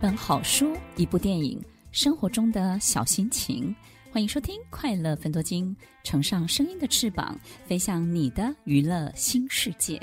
本好书，一部电影，生活中的小心情。欢迎收听《快乐分多金》，乘上声音的翅膀，飞向你的娱乐新世界。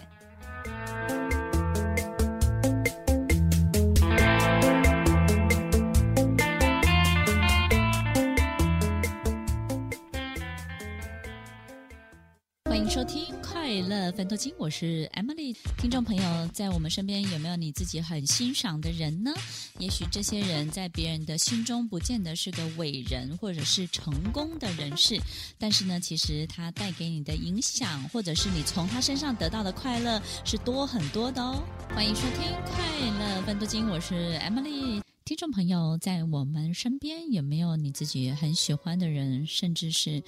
欢迎收听快乐分多金，我是 Emily。听众朋友，在我们身边有没有你自己很欣赏的人呢？也许这些人在别人的心中不见得是个伟人，或者是成功的人士，但是呢，其实他带给你的影响，或者是你从他身上得到的快乐，是多很多的哦。欢迎收听快乐分多金，我是 Emily。听众朋友，在我们身边有没有你自己很喜欢的人，甚至是？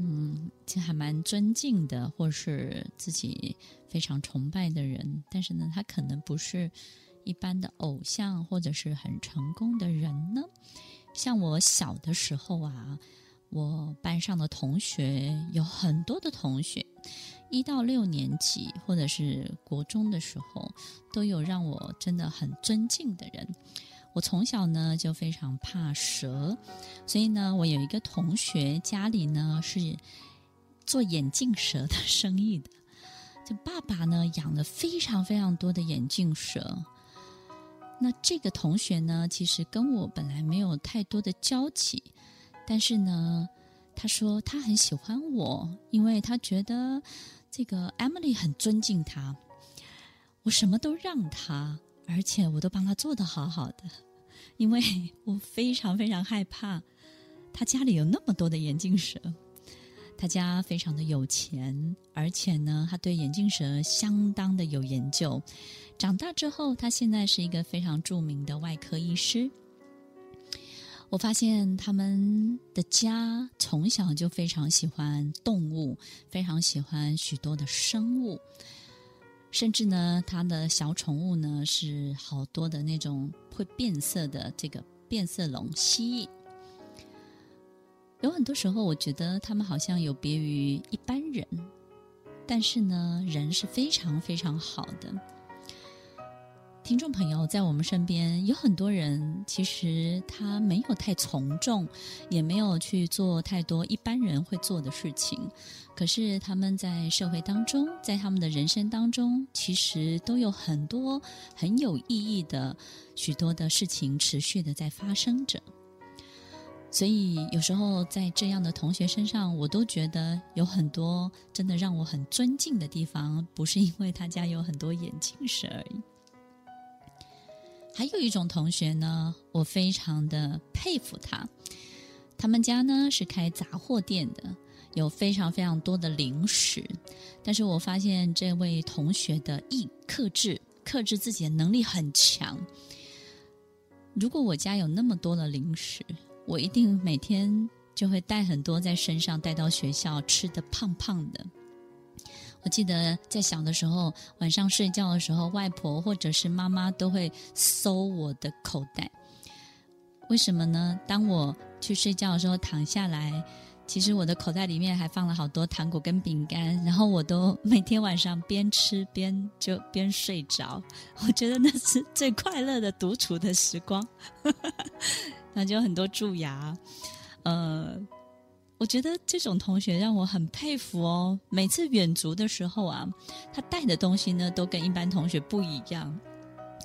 嗯，其实还蛮尊敬的，或是自己非常崇拜的人，但是呢，他可能不是一般的偶像，或者是很成功的人呢。像我小的时候啊，我班上的同学有很多的同学，一到六年级或者是国中的时候，都有让我真的很尊敬的人。我从小呢就非常怕蛇，所以呢，我有一个同学家里呢是做眼镜蛇的 生意的，就爸爸呢养了非常非常多的眼镜蛇。那这个同学呢，其实跟我本来没有太多的交集，但是呢，他说他很喜欢我，因为他觉得这个 Emily 很尊敬他，我什么都让他。而且我都帮他做得好好的，因为 我非常非常害怕他家里有那么多的眼镜蛇。他家非常的有钱，而且呢，他对眼镜蛇相当的有研究。长大之后，他现在是一个非常著名的外科医师。我发现他们的家从小就非常喜欢动物，非常喜欢许多的生物。甚至呢，他的小宠物呢是好多的那种会变色的这个变色龙蜥蜴。有很多时候，我觉得他们好像有别于一般人，但是呢，人是非常非常好的。听众朋友，在我们身边有很多人，其实他没有太从众，也没有去做太多一般人会做的事情。可是他们在社会当中，在他们的人生当中，其实都有很多很有意义的许多的事情持续的在发生着。所以有时候在这样的同学身上，我都觉得有很多真的让我很尊敬的地方，不是因为他家有很多眼镜蛇而已。还有一种同学呢，我非常的佩服他。他们家呢是开杂货店的，有非常非常多的零食。但是我发现这位同学的易克制，克制自己的能力很强。如果我家有那么多的零食，我一定每天就会带很多在身上，带到学校，吃的胖胖的。我记得在小的时候，晚上睡觉的时候，外婆或者是妈妈都会搜我的口袋。为什么呢？当我去睡觉的时候躺下来，其实我的口袋里面还放了好多糖果跟饼干，然后我都每天晚上边吃边就边睡着。我觉得那是最快乐的独处的时光，那就很多蛀牙，呃。我觉得这种同学让我很佩服哦。每次远足的时候啊，他带的东西呢都跟一般同学不一样。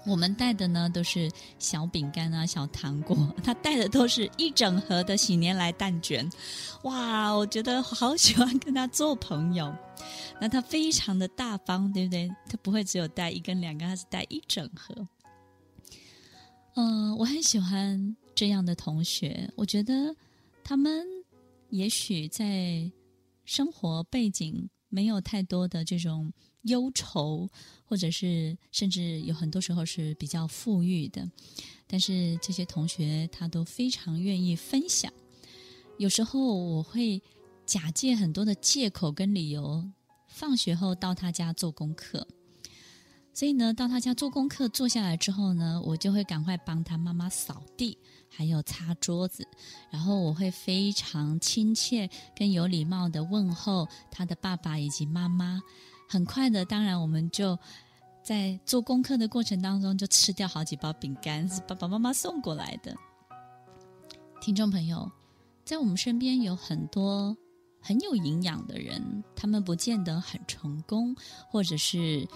我们带的呢都是小饼干啊、小糖果，他带的都是一整盒的喜年来蛋卷。哇，我觉得好喜欢跟他做朋友。那他非常的大方，对不对？他不会只有带一根两根，他是带一整盒。嗯、我很喜欢这样的同学。我觉得他们。也许在生活背景没有太多的这种忧愁，或者是甚至有很多时候是比较富裕的，但是这些同学他都非常愿意分享。有时候我会假借很多的借口跟理由，放学后到他家做功课。所以呢，到他家做功课，坐下来之后呢，我就会赶快帮他妈妈扫地，还有擦桌子，然后我会非常亲切跟有礼貌的问候他的爸爸以及妈妈。很快的，当然我们就在做功课的过程当中就吃掉好几包饼干，是爸爸妈妈送过来的。听众朋友，在我们身边有很多很有营养的人，他们不见得很成功，或者是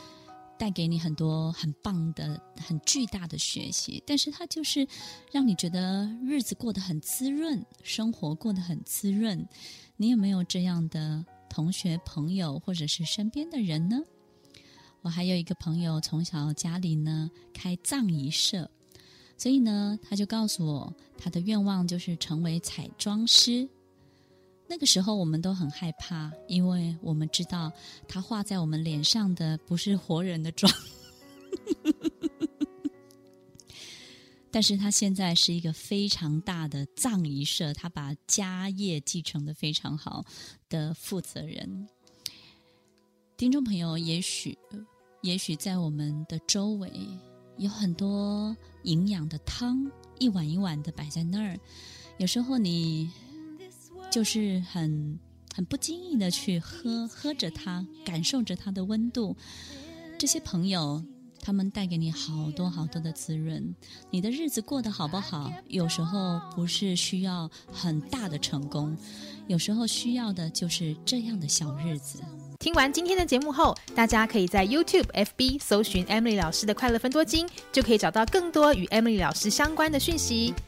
带给你很多很棒的、很巨大的学习，但是他就是让你觉得日子过得很滋润，生活过得很滋润。你有没有这样的同学、朋友，或者是身边的人呢？我还有一个朋友，从小家里呢开葬仪社，所以呢，他就告诉我，他的愿望就是成为彩妆师。那个时候我们都很害怕，因为我们知道他画在我们脸上的不是活人的妆。但是他现在是一个非常大的葬仪社，他把家业继承得非常好的负责人。听众朋友，也许。也许在我们的周围有很多营养的汤，一碗一碗的摆在那儿。有时候你就是很很不经意的去喝，喝着它，感受着它的温度。这些朋友，他们带给你好多好多的滋润。你的日子过得好不好？有时候不是需要很大的成功，有时候需要的就是这样的小日子。听完今天的节目后，大家可以在 YouTube、FB 搜寻 Emily 老师的快乐分多金，就可以找到更多与 Emily 老师相关的讯息。